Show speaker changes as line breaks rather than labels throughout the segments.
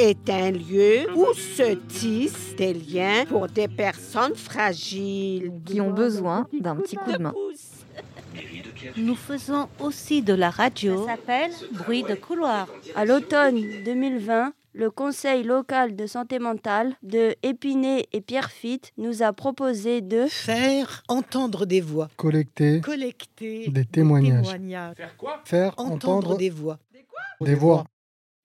est un lieu où se tissent des liens pour des personnes fragiles.
Qui ont besoin d'un petit coup de main.
Nous faisons aussi de la radio. Ça s'appelle Bruit de couloir.
À l'automne 2020, le Conseil local de santé mentale de Épinay et Pierrefitte nous a proposé de
faire entendre des voix,
collecter,
collecter
des témoignages,
faire quoi
Faire
entendre,
entendre
des voix,
des voix,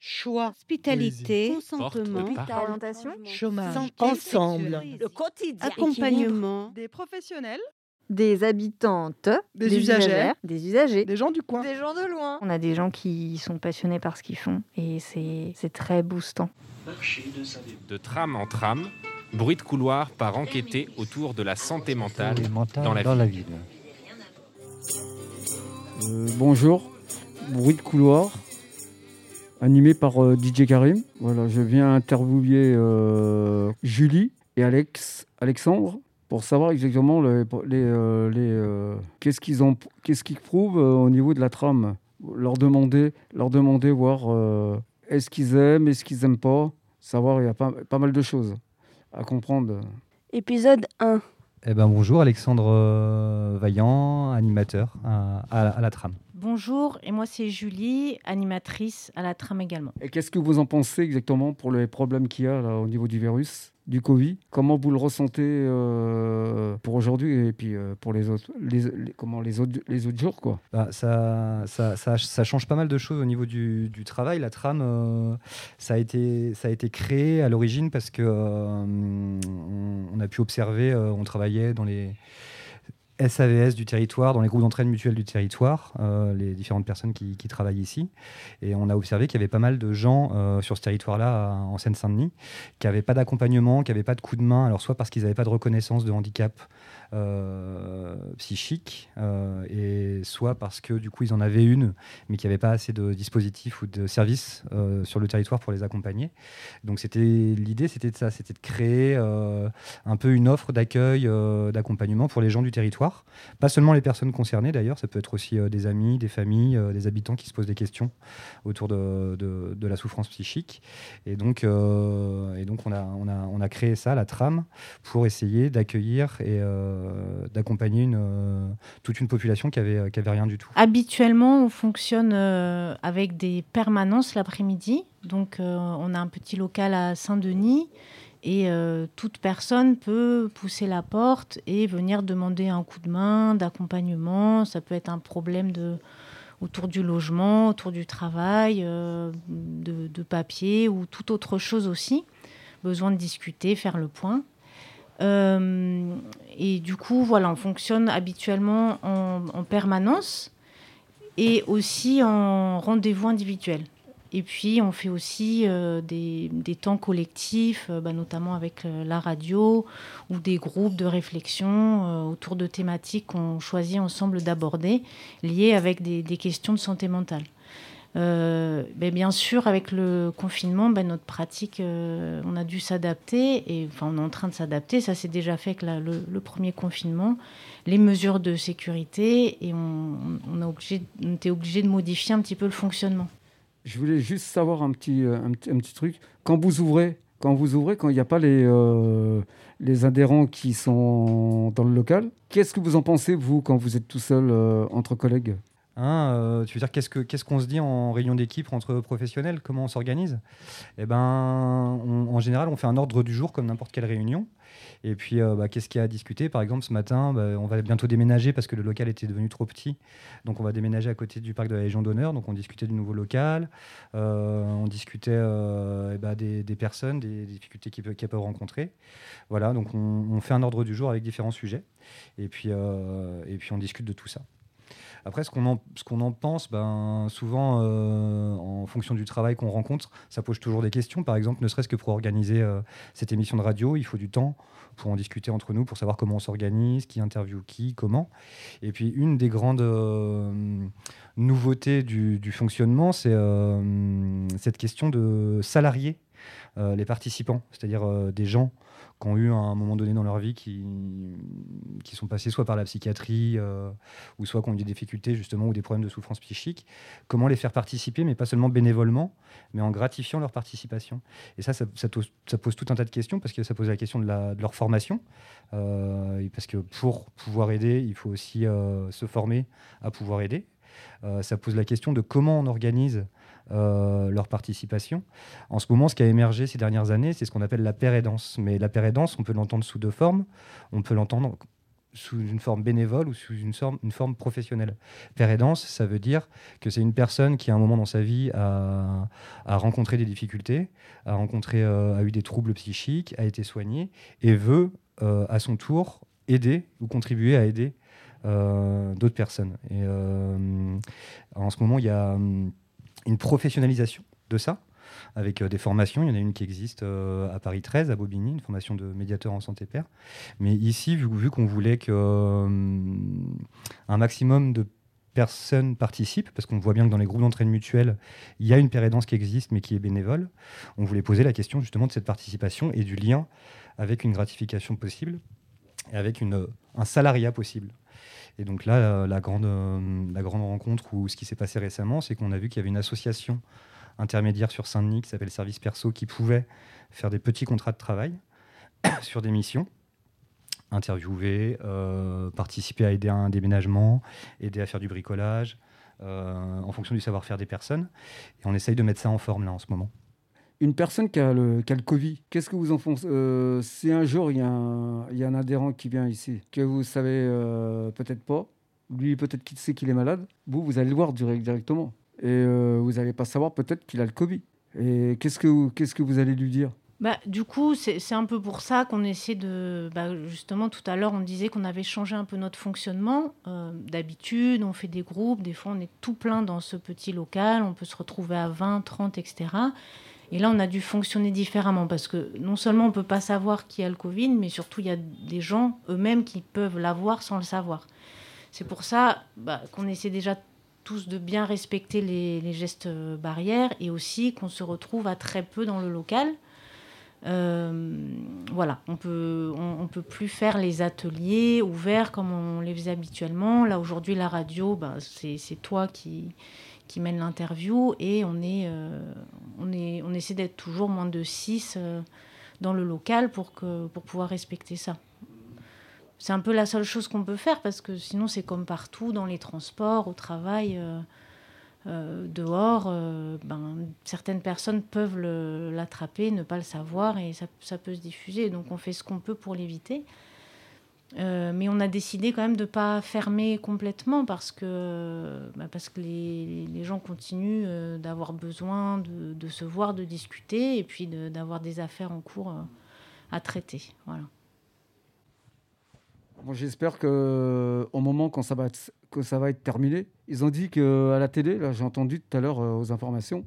choix,
Hospitalité,
Consentement,
Orientation,
chômage,
Santé
ensemble,
sexuelle.
le quotidien,
accompagnement,
des professionnels,
des habitantes,
Des usagères.
des usagers,
des gens du coin.
des gens de loin. On a des gens qui sont passionnés par ce qu'ils font et c'est c'est très boostant.
De tram en tram, bruit de couloir par enquêter autour de la santé mentale dans la ville.
ville. Euh, bonjour, bruit de couloir, animé par euh, DJ Karim. Voilà, je viens interviewer euh, Julie et Alex, Alexandre pour savoir exactement les, les, euh, les, euh, qu'est-ce qu'ils ont, qu'est-ce qu'ils prouvent au niveau de la trame. Leur demander, leur demander, voir est-ce qu'ils aiment, est-ce qu'ils aiment pas. Savoir, il y a pas, pas mal de choses à comprendre.
épisode 1.
Eh ben bonjour, Alexandre euh, Vaillant, animateur à, à- à la tram.
Bonjour, et moi c'est Julie, animatrice à la trame également.
Et qu'est-ce que vous en pensez exactement pour les problèmes qu'il y a là, au niveau du virus, du Covid Comment vous le ressentez euh, pour aujourd'hui et puis euh, pour les autres, comment, les, autres, jours quoi?
Bah, ça, ça, ça, change pas mal de choses au niveau du, travail. La trame, euh, ça, a été, ça a été créé à l'origine parce euh, on, a pu observer, on travaillait dans les SAVS du territoire, dans les groupes d'entraide mutuelle du territoire, euh, les différentes personnes qui, travaillent ici. Et on a observé qu'il y avait pas mal de gens euh, sur ce territoire-là, en Seine-Saint-Denis, qui n'avaient pas d'accompagnement, qui n'avaient pas de coup de main, alors soit parce qu'ils n'avaient pas de reconnaissance de handicap euh, psychique, et soit parce que du coup ils en avaient une, mais qu'il n'y avait pas assez de dispositifs ou de services sur le territoire pour les accompagner. Donc c'était l'idée, c'était de ça, c'était de créer un peu une offre d'accueil, d'accompagnement pour les gens du territoire, pas seulement les personnes concernées d'ailleurs, ça peut être aussi euh, des amis, des familles, euh, des habitants qui se posent des questions autour de, la souffrance psychique. Et donc, euh, on, a, créé ça, la trame, pour essayer d'accueillir et d'accompagner toute une population qui avait, qui avait rien du tout.
Habituellement, on fonctionne avec des permanences l'après-midi. Donc, on a un petit local à Saint-Denis et euh, toute personne peut pousser la porte et venir demander un coup de main, d'accompagnement. Ça peut être un problème autour du logement, autour du travail, euh, de, papier ou toute autre chose aussi. Besoin de discuter, faire le point. Euh, et du coup, voilà, on fonctionne habituellement en, en permanence et aussi en rendez-vous individuel. Et puis, on fait aussi euh, des, temps collectifs, euh, bah, notamment avec euh, la radio ou des groupes de réflexion autour de thématiques qu'on choisit ensemble d'aborder, liées avec des, questions de santé mentale. Bien sûr, avec le confinement, ben, notre pratique, on a dû s'adapter, et enfin, on est en train de s'adapter. Ça s'est déjà fait avec le, premier confinement, les mesures de sécurité, et on était obligé de modifier un petit peu le fonctionnement.
Je voulais juste savoir un petit, euh, truc. Quand vous ouvrez, quand il n'y a pas les, euh, les adhérents qui sont dans le local, qu'est-ce que vous en pensez, vous, quand vous êtes tout seul euh, entre collègues?
Hein, euh, tu veux dire qu'est-ce que qu'est-ce qu'on se dit en réunion d'équipe entre professionnels? Comment on s'organise? Eh ben, en général, on fait un ordre du jour comme n'importe quelle réunion. Et puis, euh, bah, qu'est-ce qu'il y a à discuter? Par exemple, ce matin, bah, on va bientôt déménager parce que le local était devenu trop petit. Donc, on va déménager à côté du parc de la Légion d'honneur. Donc, on discutait du nouveau local. Euh, on discutait eh ben, des, personnes, des, difficultés qu'ils peuvent, rencontrer. Voilà, donc on, on fait un ordre du jour avec différents sujets. Et puis, et puis on discute de tout ça. Après, ce qu'on en, pense, ben, souvent, euh, en fonction du travail qu'on rencontre, ça pose toujours des questions. Par exemple, ne serait-ce que pour organiser euh, cette émission de radio, il faut du temps pour en discuter entre nous, pour savoir comment on s'organise, qui interviewe qui, comment. Et puis, une des grandes euh, nouveautés du, du fonctionnement, c'est cette question de salariés les participants, c'est-à-dire des gens qui ont eu à un moment donné dans leur vie qui, qui sont passés soit par la psychiatrie euh, ou soit qui ont eu des difficultés justement ou des problèmes de souffrance psychique, comment les faire participer, mais pas seulement bénévolement, mais en gratifiant leur participation. Et ça, ça, pose tout un tas de questions parce que ça pose la question de, leur formation, euh, parce que pour pouvoir aider, il faut aussi euh, se former à pouvoir aider. ça pose la question de comment on organise euh, leur participation. En ce moment, ce qui a émergé ces dernières années, c'est ce qu'on appelle la pérédance. Mais la pérédance, on peut l'entendre sous deux formes. On peut l'entendre sous une forme bénévole ou sous une forme, une forme professionnelle. Pérédance, ça veut dire que c'est une personne qui, à un moment dans sa vie, a, rencontré des difficultés, a, rencontré, euh, a eu des troubles psychiques, a été soignée et veut, euh, à son tour, aider ou contribuer à aider d'autres personnes. Et en ce moment, il y a hum, une professionnalisation de ça avec euh, des formations. Il y en a une qui existe euh, à Paris 13, à Bobigny, une formation de médiateur en santé père. Mais ici, vu, qu'on voulait qu'un euh, maximum de personnes participent, parce qu'on voit bien que dans les groupes d'entraîne mutuelle, il y a une pérédance qui existe, mais qui est bénévole, on voulait poser la question justement de cette participation et du lien avec une gratification possible et avec une, un salariat possible. Et donc là, la grande, euh, la grande rencontre ou ce qui s'est passé récemment, c'est qu'on a vu qu'il y avait une association intermédiaire sur Saint-Denis qui s'appelle Service Perso qui pouvait faire des petits contrats de travail sur des missions interviewer, euh, participer à aider à un déménagement, aider à faire du bricolage, euh, en fonction du savoir-faire des personnes. Et on essaye de mettre ça en forme là en ce moment.
Une personne qui a le, qui a le Covid, qu'est-ce que vous en pensez euh, Si un jour il y, a un, y, a un adhérent qui vient ici, que vous savez euh, peut-être pas, lui peut-être qu'il sait qu'il est malade, vous, vous allez le voir directement. Et euh, vous n'allez pas savoir peut-être qu'il a le Covid. Et qu'est-ce que, qu'est-ce que vous allez lui dire?
Bah, du coup, c'est un peu pour ça qu'on essaie de... Bah, justement, tout à l'heure, on disait qu'on avait changé un peu notre fonctionnement. D'habitude, on fait des groupes, des fois on est tout plein dans ce petit local, on peut se retrouver à 20, 30, etc. Et là, on a dû fonctionner différemment parce que non seulement on ne peut pas savoir qui a le Covid, mais surtout il y a des gens eux-mêmes qui peuvent l'avoir sans le savoir. C'est pour ça bah, qu'on essaie déjà tous de bien respecter les, gestes barrières et aussi qu'on se retrouve à très peu dans le local. Euh, voilà, on peut, on, peut plus faire les ateliers ouverts comme on les faisait habituellement. Là aujourd'hui, la radio, bah, c'est toi qui, qui mène l'interview et on, est, euh, on, est, on essaie d'être toujours moins de 6 euh, dans le local pour, que, pour pouvoir respecter ça. C'est un peu la seule chose qu'on peut faire parce que sinon c'est comme partout dans les transports, au travail, euh, dehors, ben, certaines personnes peuvent l'attraper, ne pas le savoir et ça, ça, peut se diffuser. Donc on fait ce qu'on peut pour l'éviter. Euh, mais on a décidé quand même de ne pas fermer complètement parce que, bah, parce que les, les, gens continuent euh, d'avoir besoin de, de, se voir, de discuter et puis d'avoir des affaires en cours euh, à traiter. Voilà.
Bon, J'espère qu'au moment quand ça, va être, que ça va être terminé, ils ont dit qu'à la télé, j'ai entendu tout à l'heure aux informations,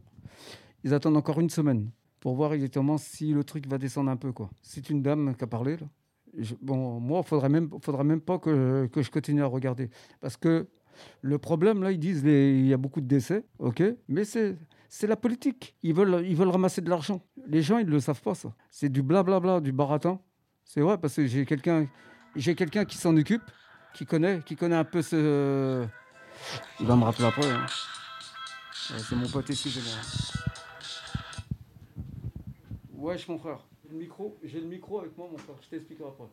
ils attendent encore une semaine pour voir exactement si le truc va descendre un peu. C'est une dame qui a parlé là bon, moi, il faudrait même, faudrait même pas que, que, je continue à regarder. Parce que le problème, là, ils disent il y a beaucoup de décès, ok, mais c'est. C'est la politique. Ils veulent, ils veulent ramasser de l'argent. Les gens, ils ne le savent pas, ça. C'est du blablabla, du baratin. C'est vrai, parce que j'ai quelqu'un qui s'en occupe, qui connaît, qui connaît un peu ce. Il va me rappeler après. Hein. C'est mon pote ici, j'ai Wesh, mon frère le micro, j'ai le micro avec moi, mon frère. Je t'expliquerai après.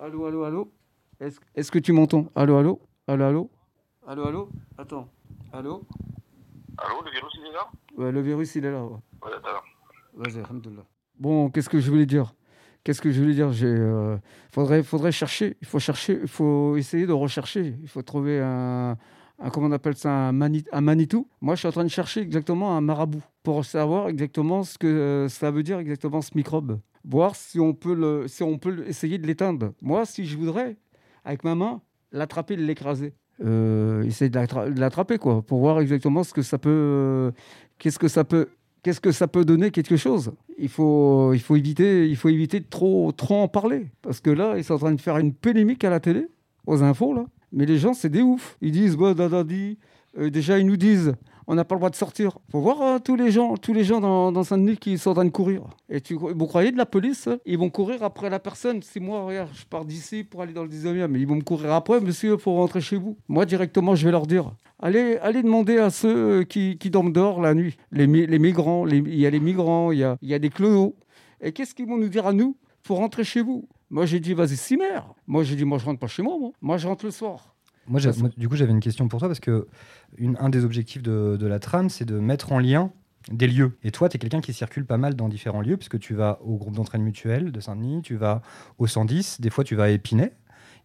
Allô, allô, allô. Est-ce est que tu m'entends? Allô, allô? Allô, allô? Allô, allô? Attends. Allô?
Allô, le virus, il est là?
Ouais, le virus, il est là. Ouais,
ouais.
Vas-y, alhamdoulilah. Bon, qu'est-ce que je voulais dire? Qu'est-ce que je voulais dire? J'ai, euh, faudrait, faudrait chercher. Il faut chercher. Il faut essayer de rechercher. Il faut trouver un, comment on appelle ça, un, Manitou. Moi, je suis en train de chercher exactement un marabout pour savoir exactement ce que euh, ça veut dire exactement ce microbe. Voir si on peut, le, si on peut essayer de l'éteindre. Moi, si je voudrais, avec ma main, l'attraper, l'écraser. Euh, essayer de l'attraper, quoi, pour voir exactement ce que ça peut, euh, qu'est-ce que ça peut, qu'est-ce que ça peut donner quelque chose. Il faut, il faut éviter, il faut éviter de trop, trop en parler, parce que là, ils sont en train de faire une polémique à la télé, aux infos là. Mais les gens, c'est des oufs. Ils disent, bah, euh, déjà, ils nous disent, on n'a pas le droit de sortir. Faut voir euh, tous les gens, tous les gens dans, dans Saint-Denis qui sont en train de courir. Et vous croyez de la police hein? Ils vont courir après la personne. Si moi, regarde, je pars d'ici pour aller dans le 19e, mais ils vont me courir après, monsieur, faut rentrer chez vous. Moi, directement, je vais leur dire Allez, allez demander à ceux qui, qui dorment dehors la nuit. Les, migrants, il y a les migrants, il y a, des clodos. Et qu'est-ce qu'ils vont nous dire à nous Faut rentrer chez vous? Moi, j'ai dit, vas-y, si mère. Moi, j'ai dit, moi, je rentre pas chez moi. Moi, moi je rentre le soir.
Moi, du coup, j'avais une question pour toi parce que une, un des objectifs de, de la trame, c'est de mettre en lien des lieux. Et toi, tu es quelqu'un qui circule pas mal dans différents lieux, puisque tu vas au groupe d'entraîne mutuelle de Saint-Denis, tu vas au 110, des fois tu vas à Épinay,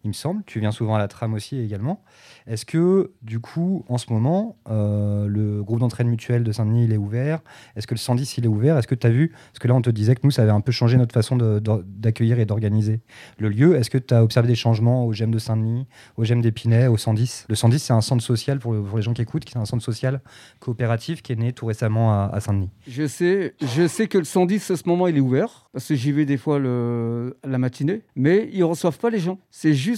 il me semble. Tu viens souvent à la trame aussi également. Est-ce que, du coup, en ce moment, euh, le groupe d'entraîne mutuelle de Saint-Denis, il est ouvert? Est-ce que le 110, il est ouvert? Est-ce que tu as vu? Parce que là, on te disait que nous, ça avait un peu changé notre façon d'accueillir et d'organiser le lieu. Est-ce que tu as observé des changements au GEM de Saint-Denis, au GEM d'Épinay, au 110 Le 110, c'est un centre social, pour, les gens qui écoutent, c'est un centre social coopératif qui est né tout récemment à, Saint-Denis.
Je sais, je sais que le 110, à ce moment, il est ouvert, parce que j'y vais des fois la matinée, mais ils ne reçoivent pas les gens. C'est juste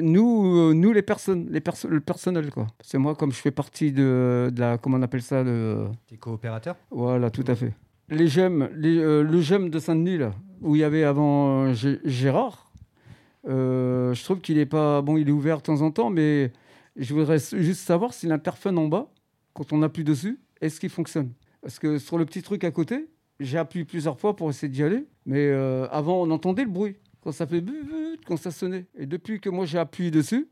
nous, euh, nous les personnes, les le personnel quoi. C'est moi comme je fais partie de, la, comment on appelle ça, de.
Des coopérateurs?
Voilà, tout à fait. Les gemmes, euh, le gemme de Saint-Denis là, où il y avait avant euh, Gérard. je trouve qu'il est pas bon, il est ouvert de temps en temps, mais je voudrais juste savoir si l'interphone en bas, quand on appuie dessus, est-ce qu'il fonctionne? Parce que sur le petit truc à côté, j'ai appuyé plusieurs fois pour essayer d'y aller, mais avant on entendait le bruit quand ça fait but, quand ça sonnait. Et depuis que moi j'ai appuyé dessus,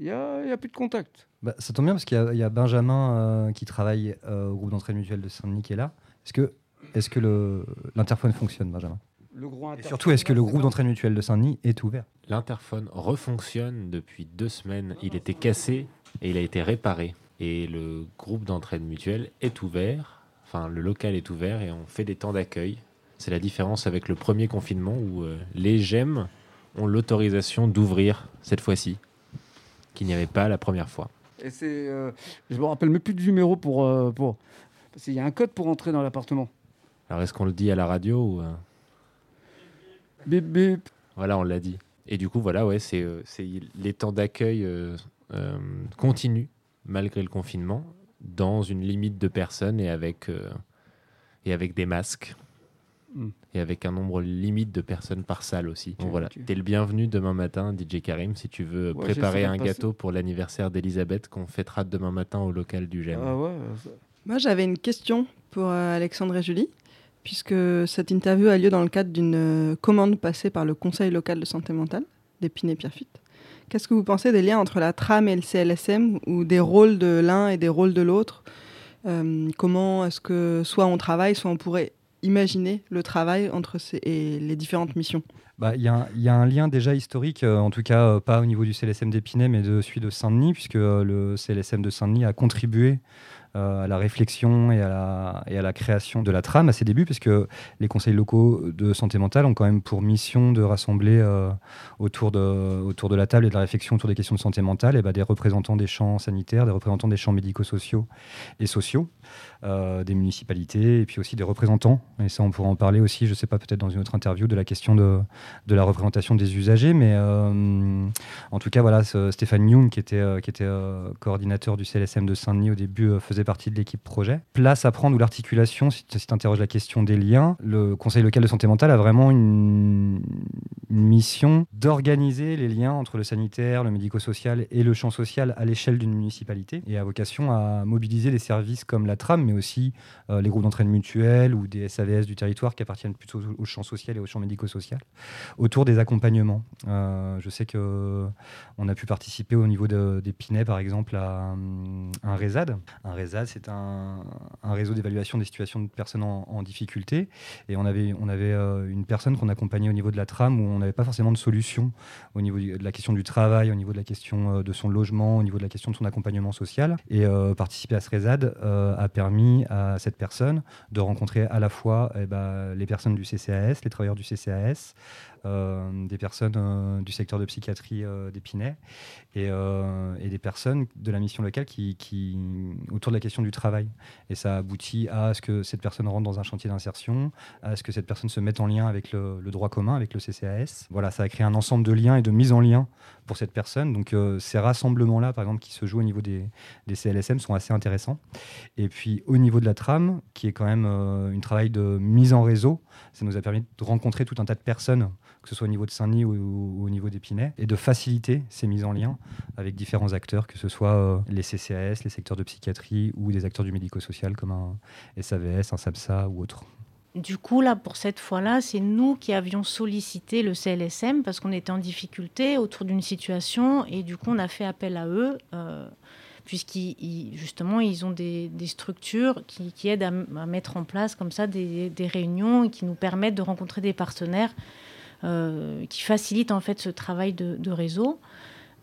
il n'y a, y a, plus de contact.
Bah, ça tombe bien parce qu'il y, a Benjamin euh, qui travaille euh, au groupe d'entraîne mutuelle de Saint-Denis qui est là. Est-ce que, est que l'interphone fonctionne, Benjamin? Le Et surtout, est-ce que le groupe d'entraîne mutuelle de Saint-Denis est ouvert?
L'interphone refonctionne depuis deux semaines. Il était cassé et il a été réparé. Et le groupe d'entraîne mutuelle est ouvert. Enfin, le local est ouvert et on fait des temps d'accueil c'est la différence avec le premier confinement où euh, les GEM ont l'autorisation d'ouvrir cette fois-ci, qu'il n'y avait pas la première fois.
Et c'est, euh, je me rappelle même plus du numéro pour, euh, pour parce qu'il y a un code pour entrer dans l'appartement.
Alors est-ce qu'on le dit à la radio ou
Bip bip.
Voilà, on l'a dit. Et du coup, voilà, ouais, c'est, c'est les temps d'accueil continuent malgré le confinement, dans une limite de personnes et avec et avec des masques. Mm. Et avec un nombre limite de personnes par salle aussi. Donc voilà, tu es le bienvenu demain matin, DJ Karim, si tu veux préparer un gâteau pour l'anniversaire d'Elisabeth qu'on fêtera demain matin au local du GEM.
Ah
Moi, j'avais une question pour euh, Alexandre et Julie, puisque cette interview a lieu dans le cadre d'une euh, commande passée par le Conseil local de santé mentale d'Épinay-Pierrefitte. Qu'est-ce que vous pensez des liens entre la tram et le CLSM, ou des rôles de l'un et des rôles de l'autre? Euh, Comment est-ce que soit on travaille, soit on pourrait imaginer le travail entre ces, les différentes missions.
Bah, il y, y, a un lien déjà historique, euh, en tout cas euh, pas au niveau du CLSM d'Épinay, mais de celui de Saint-Denis, puisque euh, le CLSM de Saint-Denis a contribué à la réflexion et à la, et à la, création de la trame à ses débuts, puisque les conseils locaux de santé mentale ont quand même pour mission de rassembler autour, de, autour de la table et de la réflexion autour des questions de santé mentale et bah, des représentants des champs sanitaires, des représentants des champs médico-sociaux et sociaux. Euh, des municipalités et puis aussi des représentants. Et ça, on pourra en parler aussi, je ne sais pas, peut-être dans une autre interview, de la question de, de la représentation des usagers. Mais euh, en tout cas, voilà, Stéphane Young, qui était, euh, qui était coordinateur du CLSM de Saint-Denis au début, faisait partie de l'équipe projet. Place à prendre ou l'articulation, si tu interroges la question des liens, le Conseil local de santé mentale a vraiment une, mission d'organiser les liens entre le sanitaire, le médico-social et le champ social à l'échelle d'une municipalité et a vocation à mobiliser des services comme la trame, mais aussi euh, les groupes d'entraîne mutuelle ou des SAVS du territoire qui appartiennent plutôt au champ social et au champ médico-social, autour des accompagnements. Euh, je sais que on a pu participer au niveau des Pinay, par exemple, à, un RESAD. Un RESAD, c'est un, réseau d'évaluation des situations de personnes en, difficulté. Et on avait, euh, une personne qu'on accompagnait au niveau de la trame où on n'avait pas forcément de solution au niveau de la question du travail, au niveau de la question de son logement, au niveau de la question de son accompagnement social. Et participer à ce RESAD a permis à cette personne de rencontrer à la fois eh ben, les personnes du CCAS, les travailleurs du CCAS, euh, des personnes euh, du secteur de psychiatrie euh, d'Épinay et, des personnes de la mission locale qui, autour de la question du travail. Et ça aboutit à ce que cette personne rentre dans un chantier d'insertion, à ce que cette personne se mette en lien avec le, droit commun, avec le CCAS. Voilà, ça a créé un ensemble de liens et de mise en lien pour cette personne. Donc euh, ces rassemblements-là, par exemple, qui se jouent au niveau des, CLSM sont assez intéressants. Et puis au niveau de la trame, qui est quand même euh, un travail de mise en réseau, ça nous a permis de rencontrer tout un tas de personnes, que ce soit au niveau de Saint-Denis ou, au niveau d'Épinay, et de faciliter ces mises en lien avec différents acteurs, que ce soit euh, les CCAS, les secteurs de psychiatrie ou des acteurs du médico-social comme un SAVS, un SAPSA ou autre.
Du coup, là, pour cette fois-là, c'est nous qui avions sollicité le CLSM parce qu'on était en difficulté autour d'une situation et du coup, on a fait appel à eux. Euh, puisqu'ils justement ils ont des, structures qui, aident à, mettre en place comme ça des, réunions et qui nous permettent de rencontrer des partenaires qui facilitent en fait ce travail de réseau.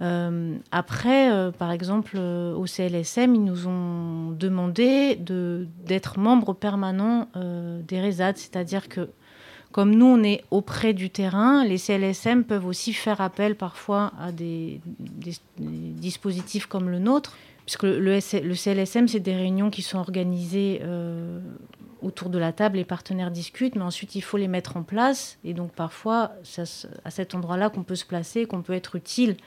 Euh, après, euh, par exemple, euh, au CLSM, ils nous ont demandé d'être membres permanents des RESAD, c'est-à-dire que comme nous, on est auprès du terrain, les CLSM peuvent aussi faire appel parfois à des, dispositifs comme le nôtre, puisque le CLSM, c'est des réunions qui sont organisées autour de la table, les partenaires discutent, mais ensuite il faut les mettre en place. Et donc parfois, c'est à cet endroit-là qu'on peut se placer, qu'on peut être utile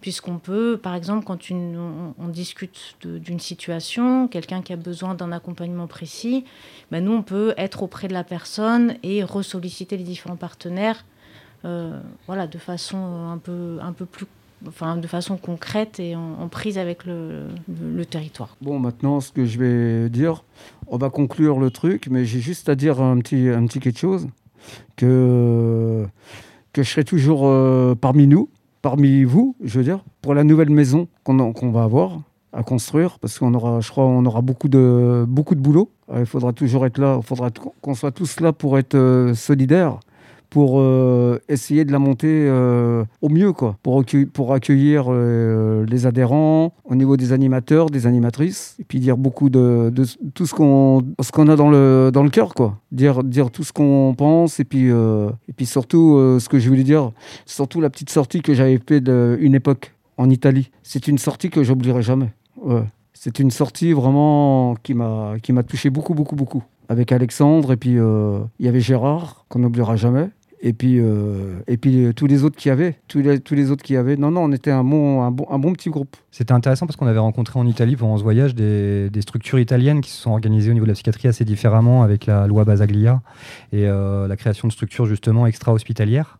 puisqu'on peut, par exemple, quand on, discute d'une situation, quelqu'un qui a besoin d'un accompagnement précis, ben nous, on peut être auprès de la personne et ressolliciter les différents partenaires, euh, voilà, de façon un peu, un peu plus Enfin, de façon concrète et en, prise avec le, territoire.
Bon, maintenant, ce que je vais dire, on va conclure le truc, mais j'ai juste à dire un petit, un petit quelque chose, que, que je serai toujours euh, parmi nous, parmi vous, je veux dire, pour la nouvelle maison qu'on va avoir à construire, parce qu'on aura, je crois, on aura beaucoup de, beaucoup de boulot. Il faudra toujours être là, il faudra qu'on soit tous là pour être euh, solidaires pour euh, essayer de la monter euh, au mieux, quoi, pour, pour accueillir euh, les adhérents, au niveau des animateurs, des animatrices, et puis dire beaucoup de, de tout ce qu'on qu'on a dans le, dans le cœur, quoi. Dire, dire tout ce qu'on pense, et puis, et puis surtout, ce que je voulais dire, surtout la petite sortie que j'avais fait d'une époque en Italie. C'est une sortie que j'oublierai jamais. C'est une sortie vraiment qui m'a touché beaucoup, beaucoup, beaucoup avec Alexandre et puis il y avait Gérard qu'on n'oubliera jamais et puis, euh, et puis euh, tous les autres qui avaient, tous les, tous les autres qui avaient. Non, non, on était un bon, un bon, un bon petit groupe.
C'était intéressant parce qu'on avait rencontré en Italie pendant ce voyage des, des, structures italiennes qui se sont organisées au niveau de la psychiatrie assez différemment avec la loi Basaglia et euh, la création de structures justement extra-hospitalières.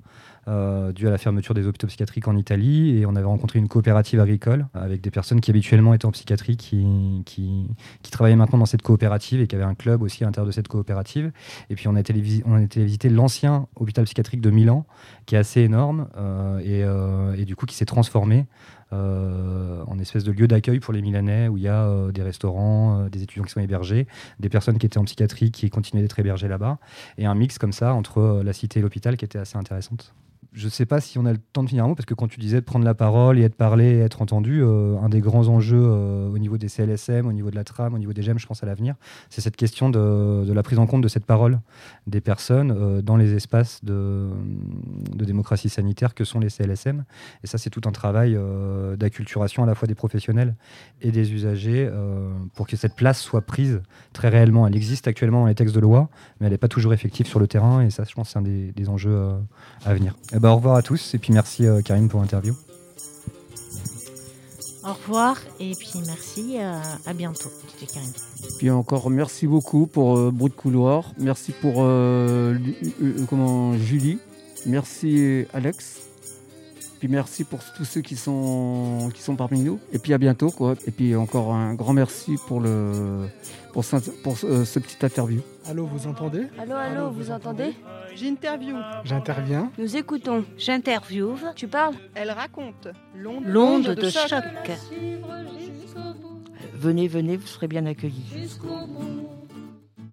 Euh, dû à la fermeture des hôpitaux psychiatriques en Italie. Et on avait rencontré une coopérative agricole avec des personnes qui habituellement étaient en psychiatrie, qui, travaillaient maintenant dans cette coopérative et qui avaient un club aussi à l'intérieur de cette coopérative. Et puis on a été, on visiter l'ancien hôpital psychiatrique de Milan, qui est assez énorme euh, et, euh, et, du coup qui s'est transformé. en espèce de lieu d'accueil pour les Milanais où il y a des restaurants, des étudiants qui sont hébergés, des personnes qui étaient en psychiatrie qui continuaient d'être hébergées là-bas, et un mix comme ça entre la cité et l'hôpital qui était assez intéressante je ne sais pas si on a le temps de finir un mot, parce que quand tu disais de prendre la parole et être parlé et être entendu, euh, un des grands enjeux euh, au niveau des CLSM, au niveau de la trame, au niveau des GEM, je pense à l'avenir, c'est cette question de, la prise en compte de cette parole des personnes euh, dans les espaces de, démocratie sanitaire que sont les CLSM. Et ça, c'est tout un travail d'acculturation à la fois des professionnels et des usagers pour que cette place soit prise très réellement. Elle existe actuellement dans les textes de loi, mais elle n'est pas toujours effective sur le terrain. Et ça, je pense, c'est un des, des enjeux à venir. Eh ben, au revoir à tous et puis merci euh, Karine pour l'interview.
Au revoir et puis merci, euh, à bientôt, Karine.
Puis encore merci beaucoup pour euh, Bruit de couloir, merci pour comment, Julie, merci Alex, puis merci pour tous ceux qui sont, qui sont parmi nous. Et puis à bientôt. Quoi. Et puis encore un grand merci pour, le, pour, ce, pour ce, petit interview.
Allô, vous entendez?
Allô, allô, vous, entendez?
J'interview.
J'interviens.
Nous écoutons.
J'interviewe.
Tu parles?
Elle raconte.
L'onde de, de, choc. Venez, venez, vous serez bien accueillis. Jusqu'au bout.